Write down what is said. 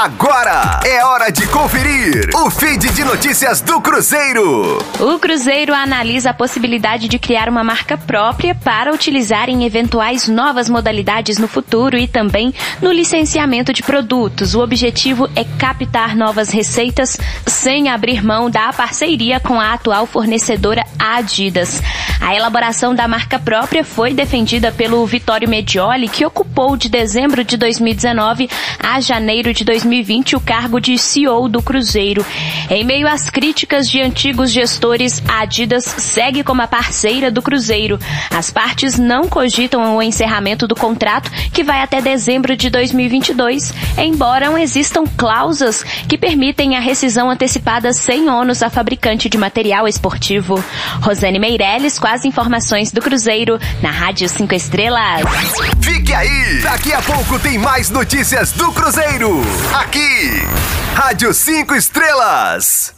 Agora é hora de conferir o feed de notícias do Cruzeiro. O Cruzeiro analisa a possibilidade de criar uma marca própria para utilizar em eventuais novas modalidades no futuro e também no licenciamento de produtos. O objetivo é captar novas receitas sem abrir mão da parceria com a atual fornecedora Adidas. A elaboração da marca própria foi defendida pelo Vitório Medioli, que ocupou de dezembro de 2019 a janeiro de 2020 o cargo de CEO do Cruzeiro. Em meio às críticas de antigos gestores, a Adidas segue como a parceira do Cruzeiro. As partes não cogitam o encerramento do contrato, que vai até dezembro de 2022, embora existam cláusulas que permitem a rescisão antecipada sem ônus à fabricante de material esportivo. Rosane Meirelles com as informações do Cruzeiro na Rádio 5 Estrelas. Fique aí! Daqui a pouco tem mais notícias do Cruzeiro. Aqui, Rádio 5 Estrelas.